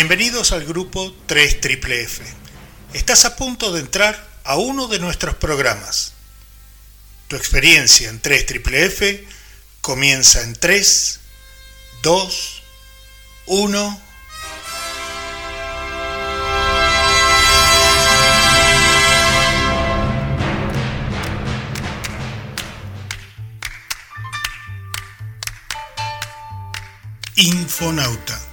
Bienvenidos al grupo 3 Triple F. Estás a punto de entrar a uno de nuestros programas. Tu experiencia en 3 Triple comienza en 3, 2, 1. Infonauta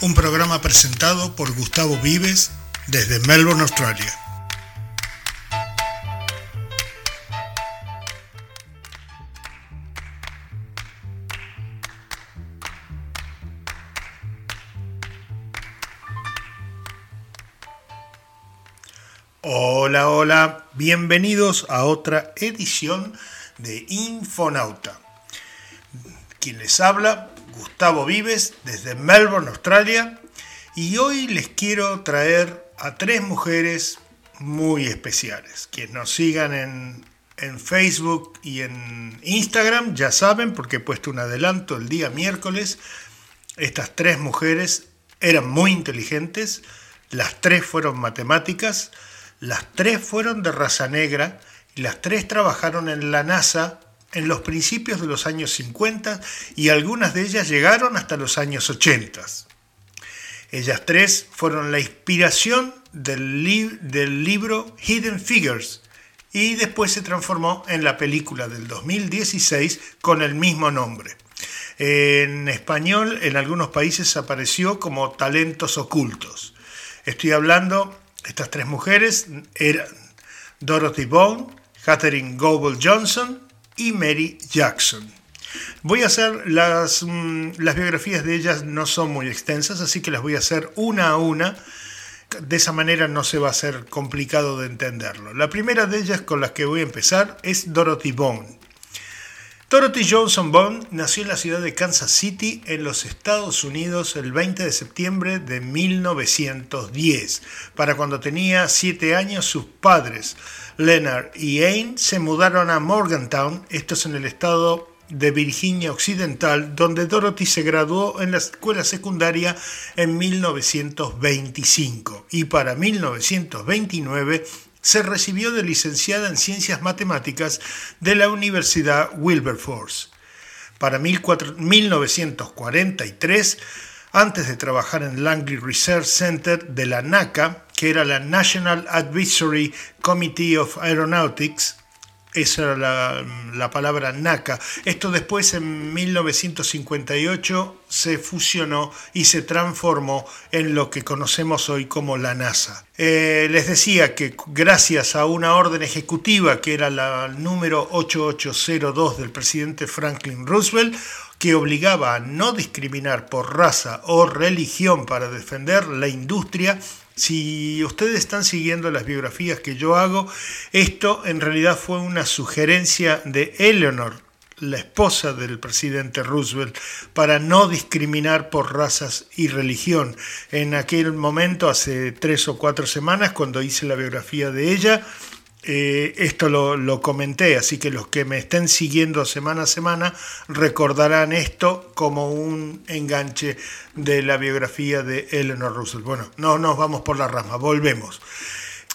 un programa presentado por Gustavo Vives desde Melbourne, Australia. Hola, hola, bienvenidos a otra edición de Infonauta. Quien les habla, Gustavo Vives desde Melbourne, Australia, y hoy les quiero traer a tres mujeres muy especiales. Quienes nos sigan en, en Facebook y en Instagram ya saben, porque he puesto un adelanto el día miércoles, estas tres mujeres eran muy inteligentes, las tres fueron matemáticas, las tres fueron de raza negra y las tres trabajaron en la NASA en los principios de los años 50 y algunas de ellas llegaron hasta los años 80. Ellas tres fueron la inspiración del, libro Hidden Figures y después se transformó en la película del 2016 con el mismo nombre. En español, en algunos países apareció como Talentos Ocultos. Estoy hablando, estas tres mujeres eran Dorothy Bone, Catherine Goble Johnson y Mary Jackson. Voy a hacer las, mm, las biografías de ellas, no son muy extensas, así que las voy a hacer una a una. De esa manera no se va a hacer complicado de entenderlo. La primera de ellas con las que voy a empezar es Dorothy Bone. Dorothy Johnson Bone nació en la ciudad de Kansas City, en los Estados Unidos, el 20 de septiembre de 1910. Para cuando tenía 7 años, sus padres, Leonard y Ain se mudaron a Morgantown, esto es en el estado de Virginia Occidental, donde Dorothy se graduó en la escuela secundaria en 1925 y para 1929 se recibió de licenciada en Ciencias Matemáticas de la Universidad Wilberforce. Para 1943 antes de trabajar en Langley Research Center de la NACA, que era la National Advisory Committee of Aeronautics, esa era la, palabra NACA. Esto después en 1958 se fusionó y se transformó en lo que conocemos hoy como la NASA. Eh, les decía que gracias a una orden ejecutiva que era la número 8802 del presidente Franklin Roosevelt, que obligaba a no discriminar por raza o religión para defender la industria, si ustedes están siguiendo las biografías que yo hago, esto en realidad fue una sugerencia de Eleanor, la esposa del presidente Roosevelt, para no discriminar por razas y religión. En aquel momento, hace tres o cuatro semanas, cuando hice la biografía de ella, eh, esto lo, comenté, así que los que me estén siguiendo semana a semana recordarán esto como un enganche de la biografía de Eleanor Roosevelt. Bueno, no nos vamos por la rama, volvemos.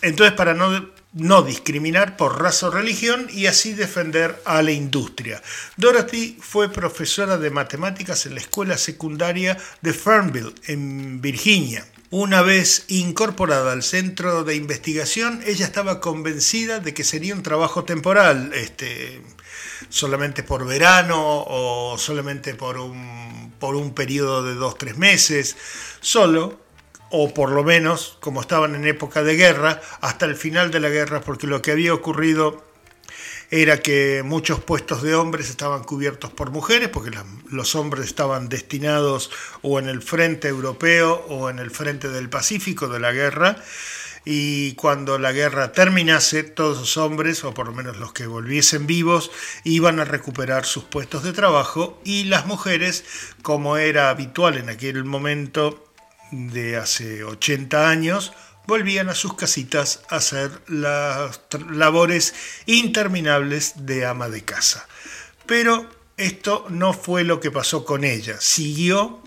Entonces, para no, no discriminar por raza o religión y así defender a la industria. Dorothy fue profesora de matemáticas en la escuela secundaria de Fernville, en Virginia. Una vez incorporada al centro de investigación, ella estaba convencida de que sería un trabajo temporal, este, solamente por verano o solamente por un, por un periodo de dos, tres meses, solo, o por lo menos, como estaban en época de guerra, hasta el final de la guerra, porque lo que había ocurrido era que muchos puestos de hombres estaban cubiertos por mujeres, porque los hombres estaban destinados o en el frente europeo o en el frente del Pacífico de la guerra, y cuando la guerra terminase, todos los hombres, o por lo menos los que volviesen vivos, iban a recuperar sus puestos de trabajo, y las mujeres, como era habitual en aquel momento de hace 80 años, volvían a sus casitas a hacer las labores interminables de ama de casa. Pero esto no fue lo que pasó con ella. Siguió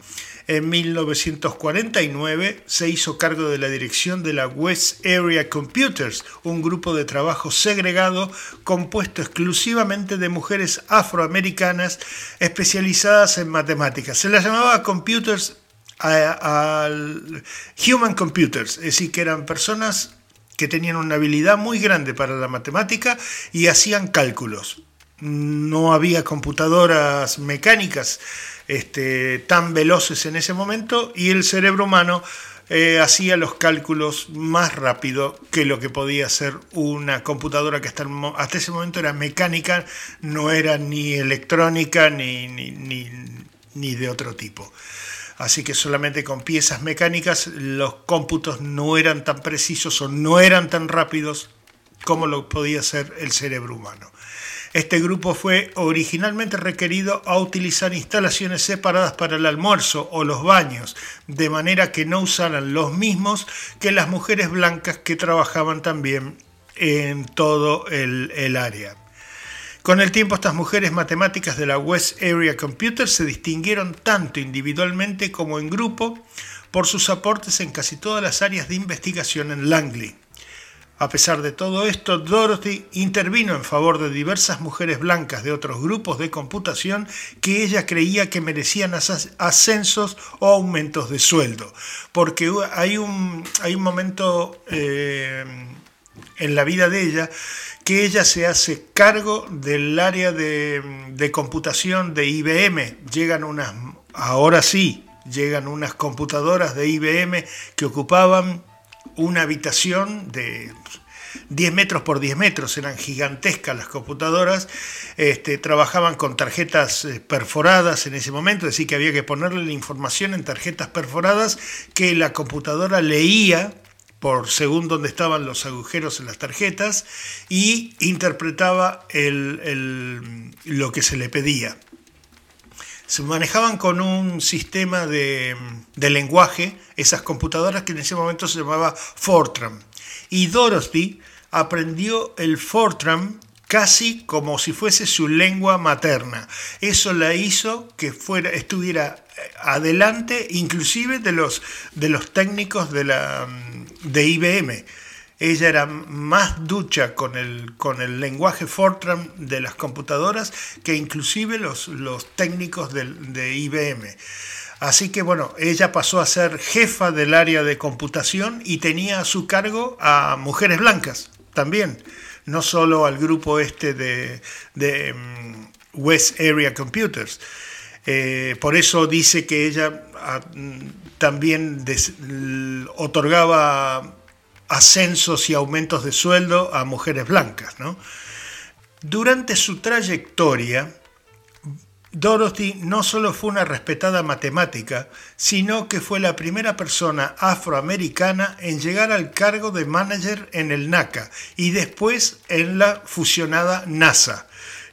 En 1949 se hizo cargo de la dirección de la West Area Computers, un grupo de trabajo segregado compuesto exclusivamente de mujeres afroamericanas especializadas en matemáticas. Se las llamaba Computers al Human Computers, es decir, que eran personas que tenían una habilidad muy grande para la matemática y hacían cálculos. No había computadoras mecánicas este, tan veloces en ese momento y el cerebro humano eh, hacía los cálculos más rápido que lo que podía hacer una computadora que hasta, hasta ese momento era mecánica, no era ni electrónica ni, ni, ni de otro tipo así que solamente con piezas mecánicas los cómputos no eran tan precisos o no eran tan rápidos como lo podía ser el cerebro humano. Este grupo fue originalmente requerido a utilizar instalaciones separadas para el almuerzo o los baños, de manera que no usaran los mismos que las mujeres blancas que trabajaban también en todo el, el área. Con el tiempo estas mujeres matemáticas de la West Area Computer se distinguieron tanto individualmente como en grupo por sus aportes en casi todas las áreas de investigación en Langley. A pesar de todo esto, Dorothy intervino en favor de diversas mujeres blancas de otros grupos de computación que ella creía que merecían ascensos o aumentos de sueldo. Porque hay un, hay un momento eh, en la vida de ella que ella se hace cargo del área de, computación de IBM. Llegan unas, ahora sí, llegan unas computadoras de IBM que ocupaban una habitación de 10 metros por 10 metros, eran gigantescas las computadoras, este, trabajaban con tarjetas eh, perforadas en ese momento, es decir, que había que ponerle la información en tarjetas perforadas que la computadora leía según donde estaban los agujeros en las tarjetas y interpretaba lo que se le pedía. Se manejaban con un sistema de, de, lenguaje, esas computadoras que en ese momento se llamaba Fortran. Y Dorothy aprendió el Fortran casi como si fuese su lengua materna. Eso la hizo que fuera, estuviera adelante inclusive de los, de los técnicos de, la, de IBM. Ella era más ducha con el, con el lenguaje Fortran de las computadoras que inclusive los, los técnicos de, de IBM. Así que bueno, ella pasó a ser jefa del área de computación y tenía a su cargo a mujeres blancas también, no solo al grupo este de, mm, West Area Computers. Eh, por eso dice que ella ah, también otorgaba ascensos y aumentos de sueldo a mujeres blancas. Durante su trayectoria, Dorothy no solo fue una respetada matemática, sino que fue la primera persona afroamericana en llegar al cargo de manager en el NACA y después en la fusionada NASA.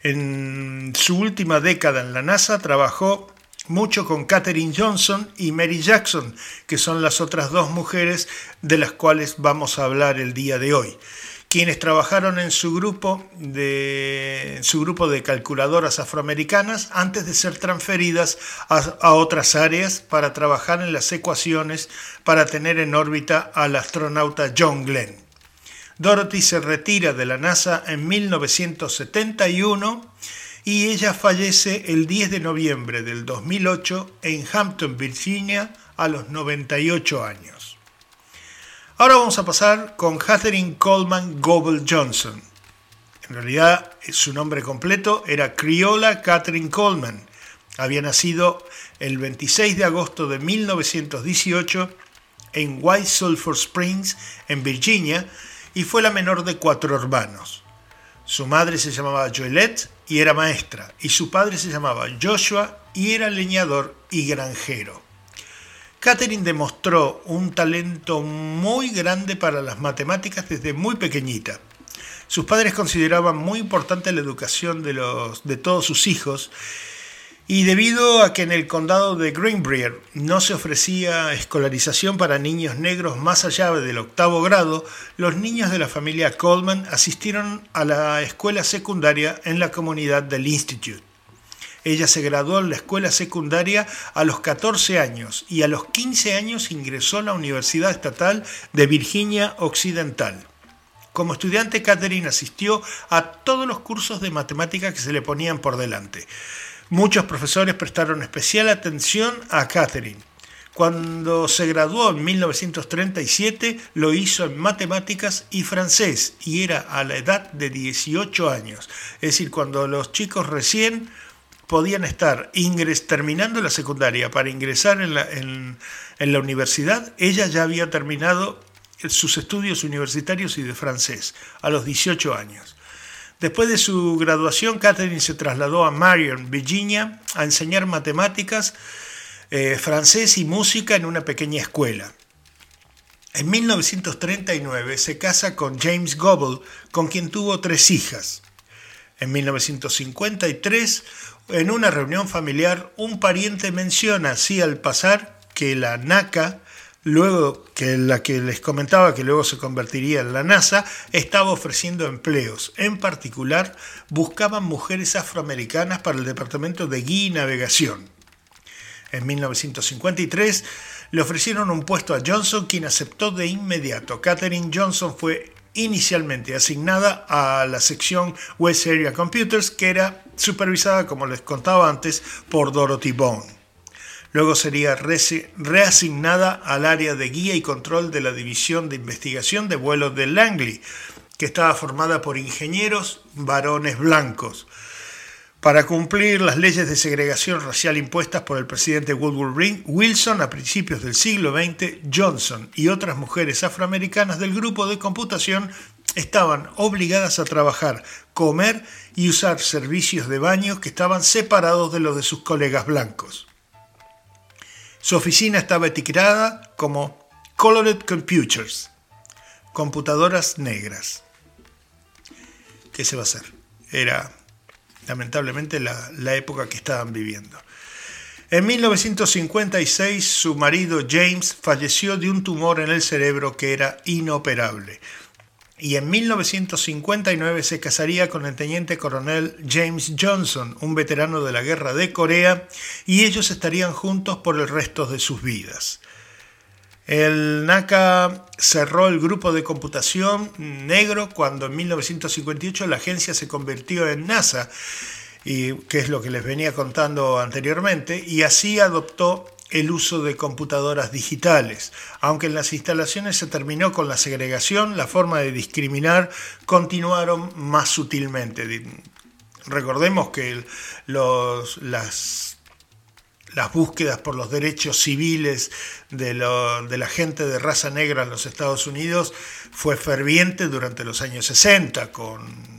En su última década en la NASA trabajó mucho con Katherine Johnson y Mary Jackson, que son las otras dos mujeres de las cuales vamos a hablar el día de hoy quienes trabajaron en su grupo de, su grupo de calculadoras afroamericanas antes de ser transferidas a, a, otras áreas para trabajar en las ecuaciones para tener en órbita al astronauta John Glenn. Dorothy se retira de la NASA en 1971 y ella fallece el 10 de noviembre del 2008 en Hampton, Virginia, a los 98 años. Ahora vamos a pasar con Catherine Coleman Goble Johnson. En realidad, su nombre completo era Criolla Catherine Coleman. Había nacido el 26 de agosto de 1918 en White Sulphur Springs, en Virginia, y fue la menor de cuatro hermanos. Su madre se llamaba Joelette y era maestra, y su padre se llamaba Joshua y era leñador y granjero. Catherine demostró un talento muy grande para las matemáticas desde muy pequeñita. Sus padres consideraban muy importante la educación de, los, de todos sus hijos y debido a que en el condado de Greenbrier no se ofrecía escolarización para niños negros más allá del octavo grado, los niños de la familia Coleman asistieron a la escuela secundaria en la comunidad del Institute. Ella se graduó en la escuela secundaria a los 14 años y a los 15 años ingresó a la Universidad Estatal de Virginia Occidental. Como estudiante, Catherine asistió a todos los cursos de matemáticas que se le ponían por delante. Muchos profesores prestaron especial atención a Catherine. Cuando se graduó en 1937 lo hizo en matemáticas y francés y era a la edad de 18 años. Es decir, cuando los chicos recién podían estar terminando la secundaria para ingresar en la, en la universidad, ella ya había terminado sus estudios universitarios y de francés a los 18 años. Después de su graduación, Catherine se trasladó a Marion, Virginia, a enseñar matemáticas, eh, francés y música en una pequeña escuela. En 1939 se casa con James Goble, con quien tuvo tres hijas. En 1953, en una reunión familiar, un pariente menciona así al pasar que la NACA luego que la que les comentaba que luego se convertiría en la NASA, estaba ofreciendo empleos. En particular, buscaban mujeres afroamericanas para el departamento de guía y navegación. En 1953 le ofrecieron un puesto a Johnson, quien aceptó de inmediato. Katherine Johnson fue inicialmente asignada a la sección West Area Computers, que era supervisada, como les contaba antes, por Dorothy Bone. Luego sería reasignada al área de guía y control de la División de Investigación de Vuelos de Langley, que estaba formada por ingenieros varones blancos. Para cumplir las leyes de segregación racial impuestas por el presidente Woodrow Wilson a principios del siglo XX, Johnson y otras mujeres afroamericanas del grupo de computación estaban obligadas a trabajar, comer y usar servicios de baño que estaban separados de los de sus colegas blancos. Su oficina estaba etiquetada como Colored Computers, computadoras negras. ¿Qué se va a hacer? Era lamentablemente la, la época que estaban viviendo. En 1956 su marido James falleció de un tumor en el cerebro que era inoperable y en 1959 se casaría con el teniente coronel James Johnson, un veterano de la guerra de Corea, y ellos estarían juntos por el resto de sus vidas. El NACA cerró el grupo de computación negro cuando en 1958 la agencia se convirtió en NASA, y, que es lo que les venía contando anteriormente, y así adoptó el uso de computadoras digitales. Aunque en las instalaciones se terminó con la segregación, la forma de discriminar continuaron más sutilmente. Recordemos que los, las, las búsquedas por los derechos civiles de, la gente de raza negra en los Estados Unidos fue ferviente durante los años 60 con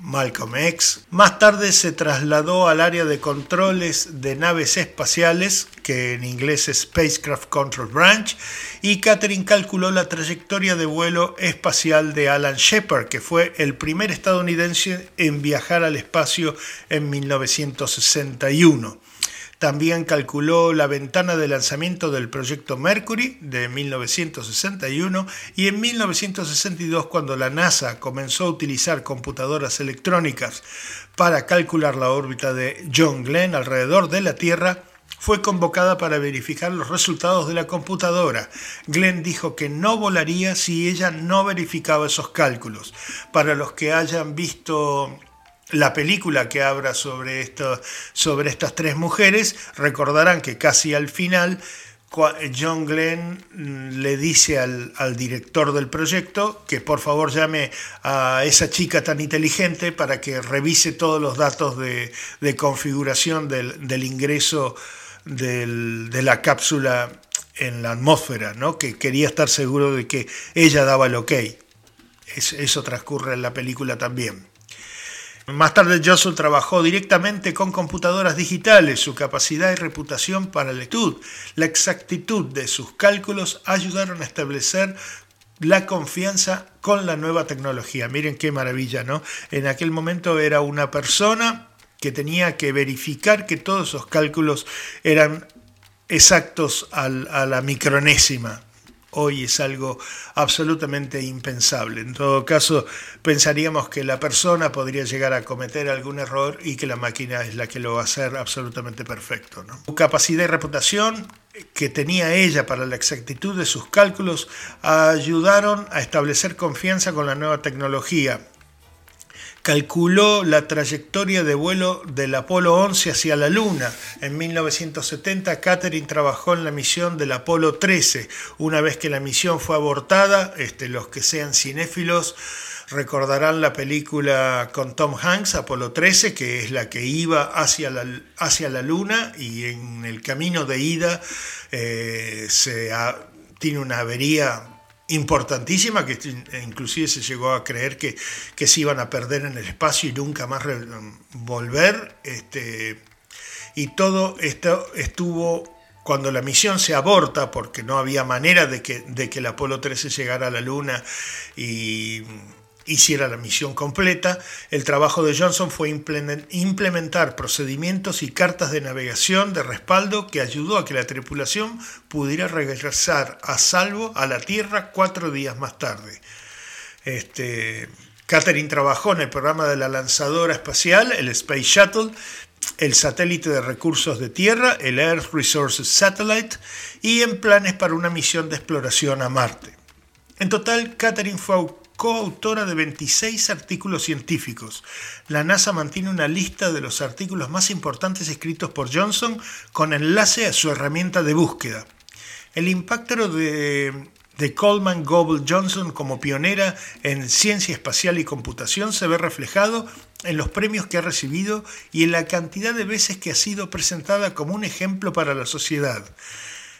Malcolm X. Más tarde se trasladó al área de controles de naves espaciales, que en inglés es Spacecraft Control Branch, y Catherine calculó la trayectoria de vuelo espacial de Alan Shepard, que fue el primer estadounidense en viajar al espacio en 1961. También calculó la ventana de lanzamiento del proyecto Mercury de 1961 y en 1962 cuando la NASA comenzó a utilizar computadoras electrónicas para calcular la órbita de John Glenn alrededor de la Tierra, fue convocada para verificar los resultados de la computadora. Glenn dijo que no volaría si ella no verificaba esos cálculos. Para los que hayan visto la película que habla sobre, esto, sobre estas tres mujeres, recordarán que casi al final John Glenn mm, le dice al, director del proyecto que por favor llame a esa chica tan inteligente para que revise todos los datos de, configuración del, ingreso de la cápsula en la atmósfera, ¿no? que quería estar seguro de que ella daba el ok. eso transcurre en la película también. Más tarde Johnson trabajó directamente con computadoras digitales. Su capacidad y reputación para la lectura, la exactitud de sus cálculos ayudaron a establecer la confianza con la nueva tecnología. Miren qué maravilla, ¿no? En aquel momento era una persona que tenía que verificar que todos esos cálculos eran exactos a la micronésima hoy es algo absolutamente impensable. En todo caso, pensaríamos que la persona podría llegar a cometer algún error y que la máquina es la que lo va a hacer absolutamente perfecto. Su capacidad y reputación que tenía ella para la exactitud de sus cálculos ayudaron a establecer confianza con la nueva tecnología calculó la trayectoria de vuelo del Apolo 11 hacia la Luna. En 1970, Catherine trabajó en la misión del Apolo 13. Una vez que la misión fue abortada, este, los que sean cinéfilos recordarán la película con Tom Hanks, Apolo 13, que es la que iba hacia la, hacia la Luna y en el camino de ida eh, se tiene una avería importantísima que inclusive se llegó a creer que, que se iban a perder en el espacio y nunca más volver. Este, y todo esto estuvo cuando la misión se aborta, porque no había manera de que, de que el Apolo 13 llegara a la Luna y hiciera la misión completa, el trabajo de Johnson fue implementar procedimientos y cartas de navegación de respaldo que ayudó a que la tripulación pudiera regresar a salvo a la Tierra cuatro días más tarde. Este, Catherine trabajó en el programa de la lanzadora espacial, el Space Shuttle, el satélite de recursos de Tierra, el Earth Resources Satellite, y en planes para una misión de exploración a Marte. En total, Catherine fue coautora de 26 artículos científicos. La NASA mantiene una lista de los artículos más importantes escritos por Johnson con enlace a su herramienta de búsqueda. El impacto de, Coleman Goble Johnson como pionera en ciencia espacial y computación se ve reflejado en los premios que ha recibido y en la cantidad de veces que ha sido presentada como un ejemplo para la sociedad.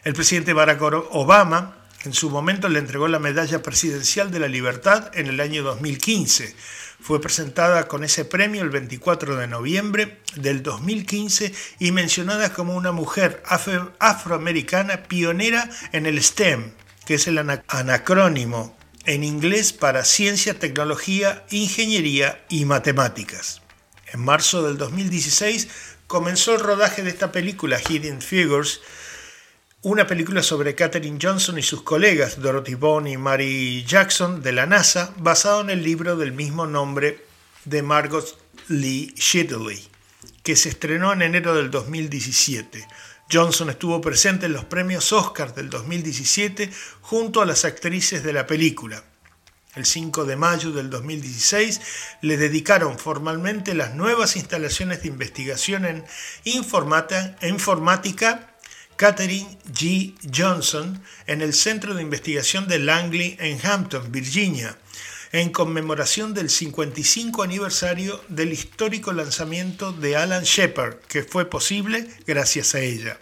El presidente Barack Obama en su momento le entregó la Medalla Presidencial de la Libertad en el año 2015. Fue presentada con ese premio el 24 de noviembre del 2015 y mencionada como una mujer afroamericana pionera en el STEM, que es el anacrónimo en inglés para ciencia, tecnología, ingeniería y matemáticas. En marzo del 2016 comenzó el rodaje de esta película, Hidden Figures, una película sobre Katherine Johnson y sus colegas Dorothy Bond y Mary Jackson de la NASA, basado en el libro del mismo nombre de Margot Lee Shitley, que se estrenó en enero del 2017. Johnson estuvo presente en los premios Oscar del 2017 junto a las actrices de la película. El 5 de mayo del 2016 le dedicaron formalmente las nuevas instalaciones de investigación en informática Catherine G. Johnson en el Centro de Investigación de Langley en Hampton, Virginia, en conmemoración del 55 aniversario del histórico lanzamiento de Alan Shepard, que fue posible gracias a ella.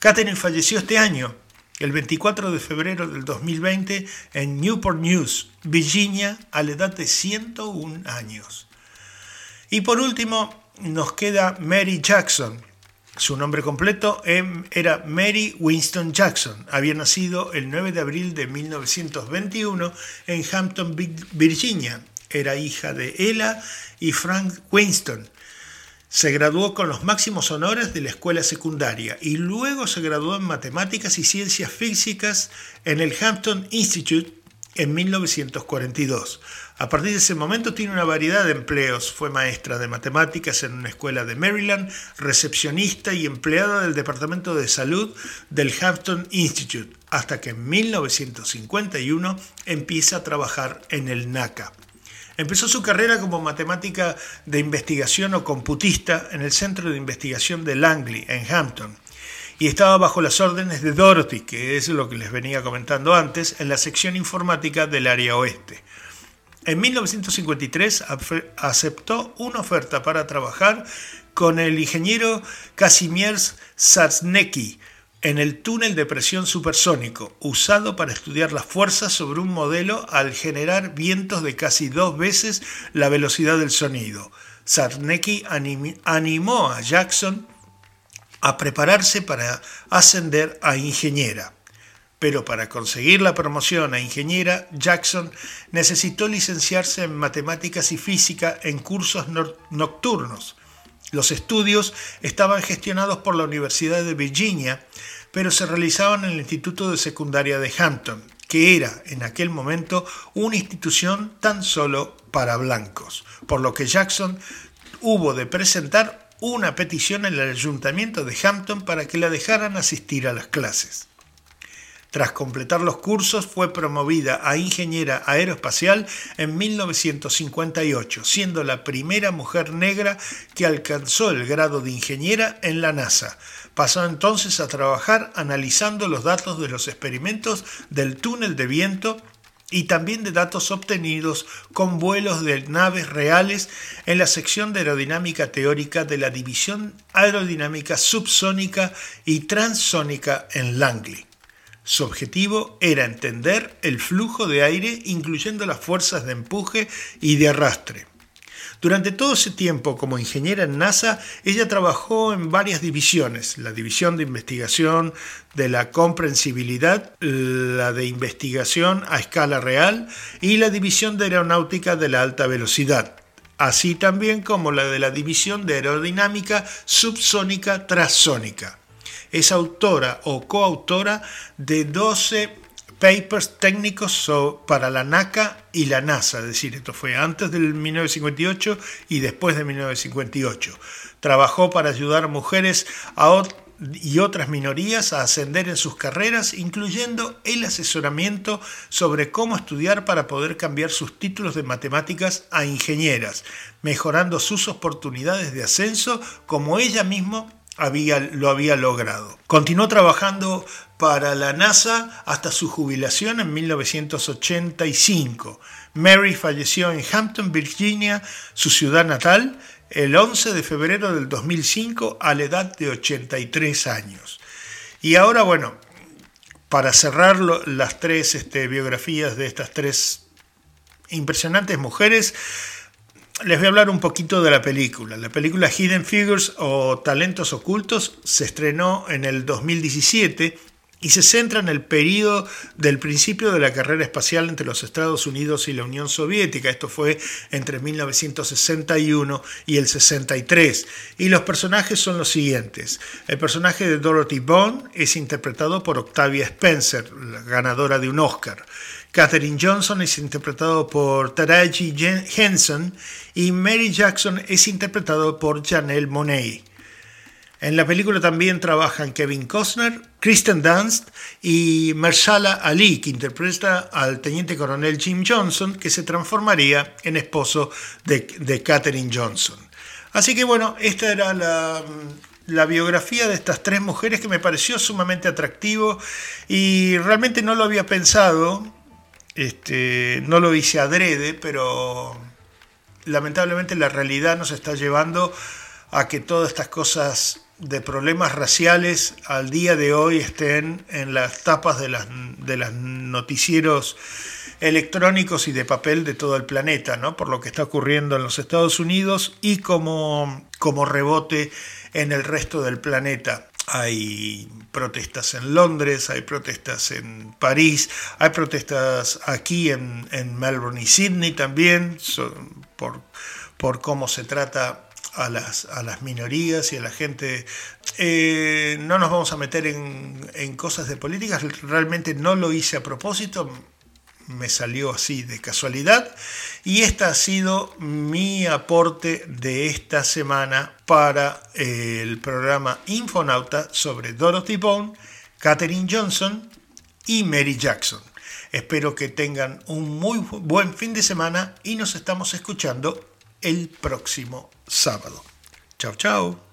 Catherine falleció este año, el 24 de febrero del 2020, en Newport News, Virginia, a la edad de 101 años. Y por último, nos queda Mary Jackson, su nombre completo em, era Mary Winston Jackson. Había nacido el 9 de abril de 1921 en Hampton, Virginia. Era hija de Ella y Frank Winston. Se graduó con los máximos honores de la escuela secundaria y luego se graduó en matemáticas y ciencias físicas en el Hampton Institute en 1942. A partir de ese momento tiene una variedad de empleos. Fue maestra de matemáticas en una escuela de Maryland, recepcionista y empleada del Departamento de Salud del Hampton Institute, hasta que en 1951 empieza a trabajar en el NACA. Empezó su carrera como matemática de investigación o computista en el Centro de Investigación de Langley, en Hampton y estaba bajo las órdenes de Dorothy, que es lo que les venía comentando antes, en la sección informática del área oeste. En 1953 aceptó una oferta para trabajar con el ingeniero Kazimierz Sasnecki en el túnel de presión supersónico, usado para estudiar las fuerzas sobre un modelo al generar vientos de casi dos veces la velocidad del sonido. Sarnecki animó a Jackson a prepararse para ascender a ingeniera pero para conseguir la promoción a ingeniera, Jackson necesitó licenciarse en matemáticas y física en cursos nocturnos. Los estudios estaban gestionados por la Universidad de Virginia, pero se realizaban en el Instituto de Secundaria de Hampton. que era en aquel momento una institución tan solo para blancos, por lo que Jackson hubo de presentar una petición en el ayuntamiento de Hampton para que la dejaran asistir a las clases. Tras completar los cursos fue promovida a ingeniera aeroespacial en 1958, siendo la primera mujer negra que alcanzó el grado de ingeniera en la NASA. Pasó entonces a trabajar analizando los datos de los experimentos del túnel de viento y también de datos obtenidos con vuelos de naves reales en la sección de aerodinámica teórica de la División Aerodinámica Subsónica y Transónica en Langley. Su objetivo era entender el flujo de aire incluyendo las fuerzas de empuje y de arrastre. Durante todo ese tiempo como ingeniera en NASA, ella trabajó en varias divisiones, la división de investigación de la comprensibilidad, la de investigación a escala real y la división de aeronáutica de la alta velocidad, así también como la de la división de aerodinámica subsónica transónica. Es autora o coautora de 12 papers técnicos para la NACA y la NASA, es decir, esto fue antes del 1958 y después de 1958. Trabajó para ayudar a mujeres y otras minorías a ascender en sus carreras, incluyendo el asesoramiento sobre cómo estudiar para poder cambiar sus títulos de matemáticas a ingenieras, mejorando sus oportunidades de ascenso como ella misma había, lo había logrado. Continuó trabajando para la NASA hasta su jubilación en 1985. Mary falleció en Hampton, Virginia, su ciudad natal, el 11 de febrero del 2005 a la edad de 83 años. Y ahora, bueno, para cerrar las tres este, biografías de estas tres impresionantes mujeres, les voy a hablar un poquito de la película. La película Hidden Figures o Talentos Ocultos se estrenó en el 2017 y se centra en el periodo del principio de la carrera espacial entre los Estados Unidos y la Unión Soviética. Esto fue entre 1961 y el 63. Y los personajes son los siguientes. El personaje de Dorothy Bond es interpretado por Octavia Spencer, ganadora de un Oscar. Katherine Johnson es interpretado por Taraji Henson y Mary Jackson es interpretado por Janelle Monet. En la película también trabajan Kevin Costner, Kristen Dunst y Marshala Ali, que interpreta al teniente coronel Jim Johnson, que se transformaría en esposo de, de Katherine Johnson. Así que bueno, esta era la, la biografía de estas tres mujeres que me pareció sumamente atractivo y realmente no lo había pensado este, no lo hice adrede, pero lamentablemente la realidad nos está llevando a que todas estas cosas de problemas raciales al día de hoy estén en las tapas de las, de los noticieros electrónicos y de papel de todo el planeta, ¿no? por lo que está ocurriendo en los Estados Unidos y como, como rebote en el resto del planeta. Hay protestas en Londres, hay protestas en París, hay protestas aquí en, Melbourne y Sydney también por, por cómo se trata a las, a las, minorías y a la gente. Eh, no nos vamos a meter en, en, cosas de políticas, realmente no lo hice a propósito, me salió así de casualidad. Y este ha sido mi aporte de esta semana para eh, el programa Infonauta sobre Dorothy Bone, Katherine Johnson y Mary Jackson. Espero que tengan un muy buen fin de semana y nos estamos escuchando el próximo sábado. Chao, chao.